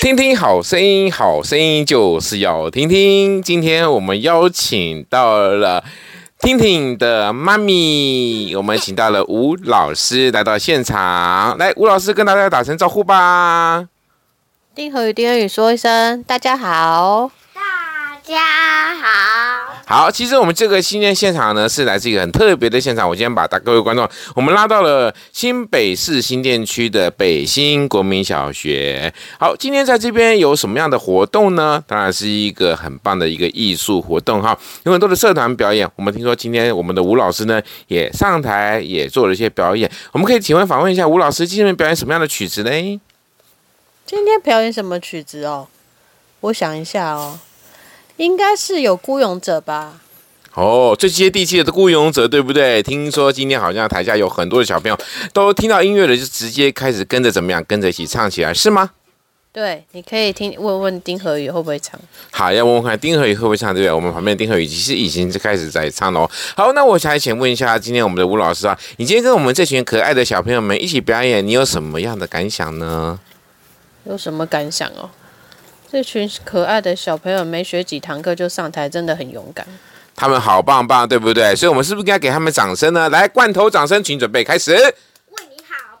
听听好声音，好声音就是要听听。今天我们邀请到了听听的妈咪，我们请到了吴老师来到现场。来，吴老师跟大家打声招呼吧。丁和宇，丁和宇说一声大家好。大家好，好，其实我们这个新店现场呢，是来自一个很特别的现场。我今天把大各位观众，我们拉到了新北市新店区的北新国民小学。好，今天在这边有什么样的活动呢？当然是一个很棒的一个艺术活动哈，有很多的社团表演。我们听说今天我们的吴老师呢，也上台也做了一些表演。我们可以请问访问一下吴老师，今天表演什么样的曲子呢？今天表演什么曲子哦？我想一下哦。应该是有孤勇者吧？哦，最接地气的孤勇者，对不对？听说今天好像台下有很多的小朋友都听到音乐了，就直接开始跟着怎么样，跟着一起唱起来，是吗？对，你可以听问问丁和宇会不会唱。好，要问问看丁和宇会不会唱，对不对？我们旁边丁和宇其实已经开始在唱了。好，那我想请问一下，今天我们的吴老师啊，你今天跟我们这群可爱的小朋友们一起表演，你有什么样的感想呢？有什么感想哦？这群可爱的小朋友没学几堂课就上台，真的很勇敢。他们好棒棒，对不对？所以，我们是不是应该给他们掌声呢？来，罐头掌声，请准备开始。为你好，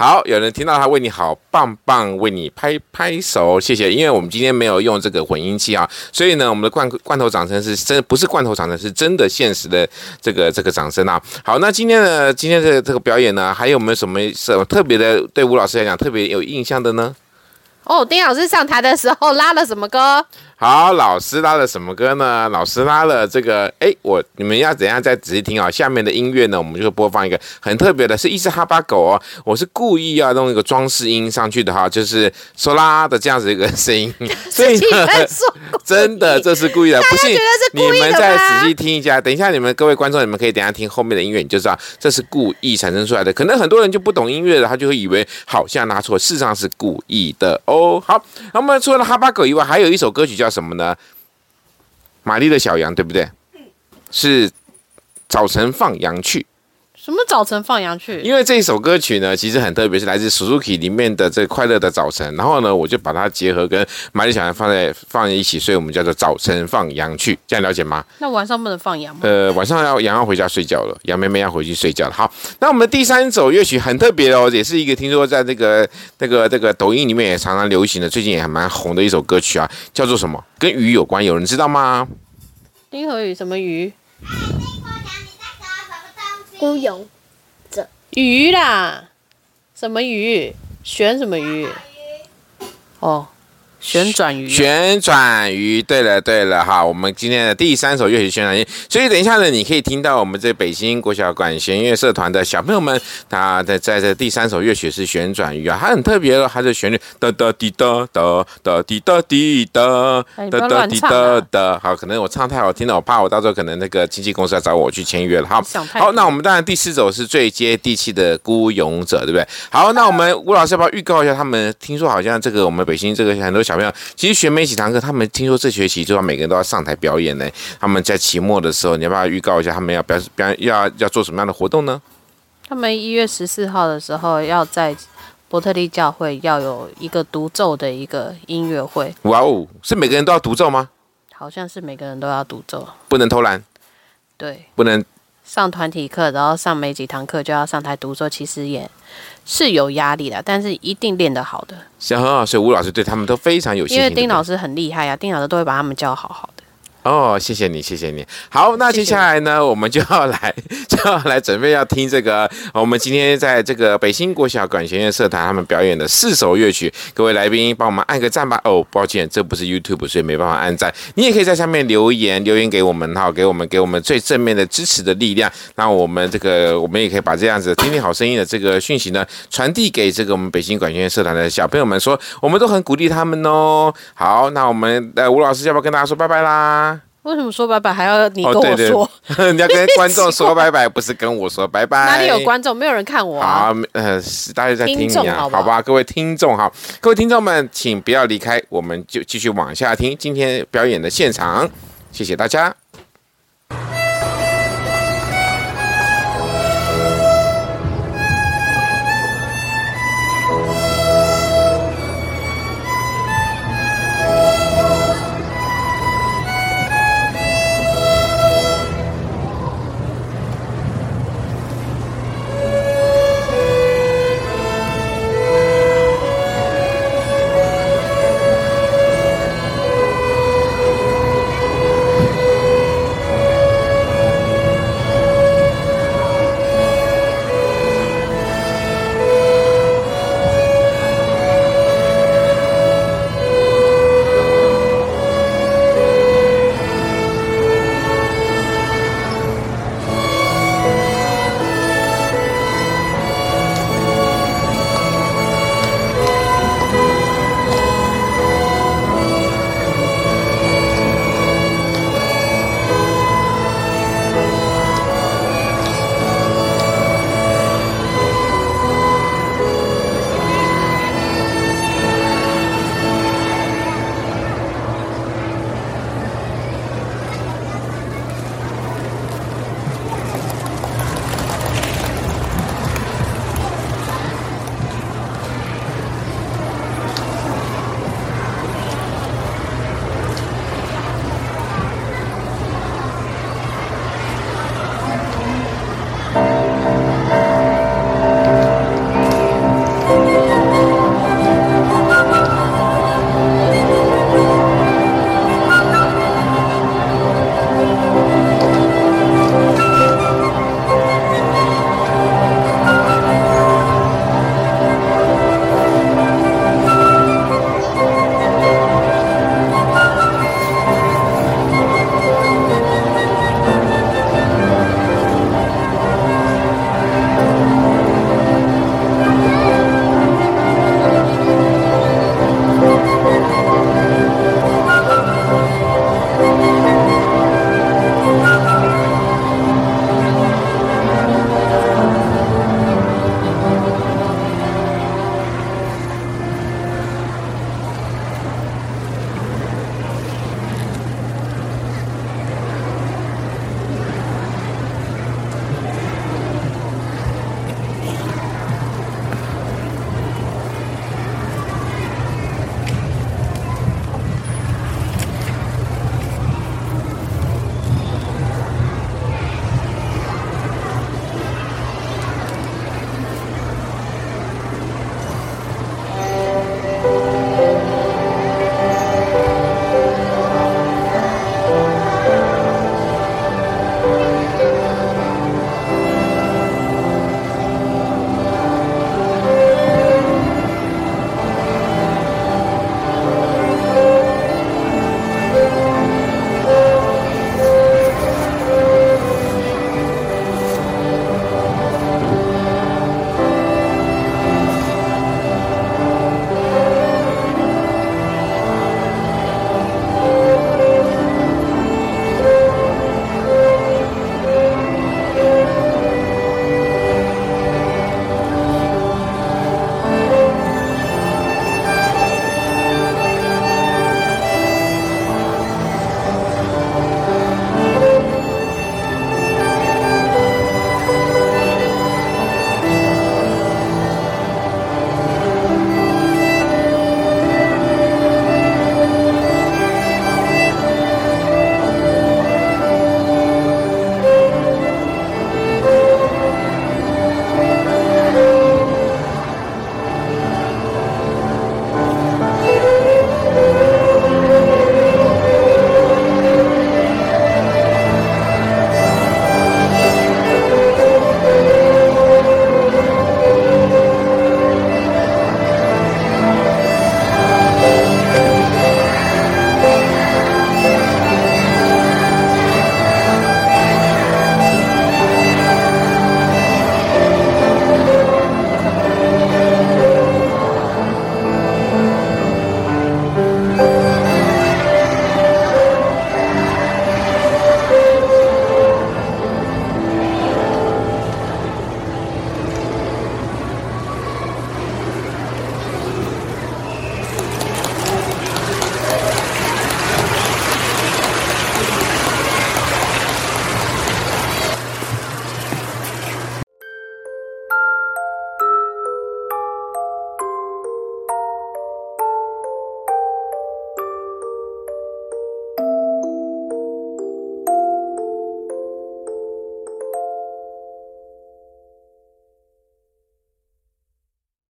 好有人听到他为你好棒棒，为你拍拍手，谢谢。因为我们今天没有用这个混音器啊，所以呢，我们的罐罐头掌声是真，不是罐头掌声，是真的现实的这个这个掌声啊。好，那今天的今天的这个表演呢，还有没有什么什么特别的？对吴老师来讲特别有印象的呢？哦，丁老师上台的时候拉了什么歌？好，老师拉了什么歌呢？老师拉了这个，哎，我你们要怎样再仔细听啊？下面的音乐呢，我们就会播放一个很特别的，是一只哈巴狗哦。我是故意要弄一个装饰音上去的哈，就是说啦的这样子一个声音。所以呢，真的这是故意的，不信你们再仔细听一下。等一下，你们各位观众，你们可以等一下听后面的音乐，你就知道这是故意产生出来的。可能很多人就不懂音乐的，他就会以为好像拿错，事实上是故意的哦。好，那么除了哈巴狗以外，还有一首歌曲叫。什么呢？玛丽的小羊，对不对？是早晨放羊去。什么早晨放羊去？因为这一首歌曲呢，其实很特别，是来自 Suzuki 里面的这快乐的早晨。然后呢，我就把它结合跟玛丽小羊放在放在一起，所以我们叫做早晨放羊去。这样了解吗？那晚上不能放羊吗？呃，晚上要羊要回家睡觉了，羊妹妹要回去睡觉了。好，那我们第三首乐曲很特别哦，也是一个听说在这个那个这个抖音里面也常常流行的，最近也还蛮红的一首歌曲啊，叫做什么？跟鱼有关，有人知道吗？丁和宇什么鱼？孤勇。鱼啦，什么鱼？选什么鱼？哦。旋转鱼，旋转鱼。对了对了哈，我们今天的第三首乐曲旋转鱼。所以等一下呢，你可以听到我们这北京国小管弦乐社团的小朋友们，他在在这第三首乐曲是旋转鱼啊，它很特别哦，它的旋律哒哒滴哒哒哒滴哒滴哒哒哒滴哒哒。好，可能我唱太好听了，我怕我到时候可能那个经纪公司要找我去签约了。好，好，那我们当然第四首是最接地气的孤勇者，对不对？好，那我们吴老师要不要预告一下他们？听说好像这个我们北京这个很多。小朋友其实学没几堂课，他们听说这学期就要每个人都要上台表演呢。他们在期末的时候，你要不要预告一下他们要表表要要做什么样的活动呢？他们一月十四号的时候要在伯特利教会要有一个独奏的一个音乐会。哇哦，是每个人都要独奏吗？好像是每个人都要独奏，不能偷懒。对，不能。上团体课，然后上没几堂课就要上台独奏，其实也是有压力的，但是一定练得好的。行，很好，所以吴老师对他们都非常有信心。因为丁老师很厉害啊，丁老师都会把他们教好好的。哦，谢谢你，谢谢你。好，那接下来呢，我们就要来，就要来准备要听这个。我们今天在这个北新国小管弦乐社团他们表演的四首乐曲，各位来宾帮我们按个赞吧。哦，抱歉，这不是 YouTube，所以没办法按赞。你也可以在下面留言，留言给我们哈，给我们给我们最正面的支持的力量。那我们这个，我们也可以把这样子听听好声音的这个讯息呢，传递给这个我们北新管弦乐社团的小朋友们，说我们都很鼓励他们哦。好，那我们呃吴老师要不要跟大家说拜拜啦？为什么说拜拜还要你跟我说？哦、对对你要跟观众说拜拜，不是跟我说拜拜。哪里有观众？没有人看我啊。好，呃，大家在听你啊，好吧，各位听众好，各位听众们，请不要离开，我们就继续往下听今天表演的现场，谢谢大家。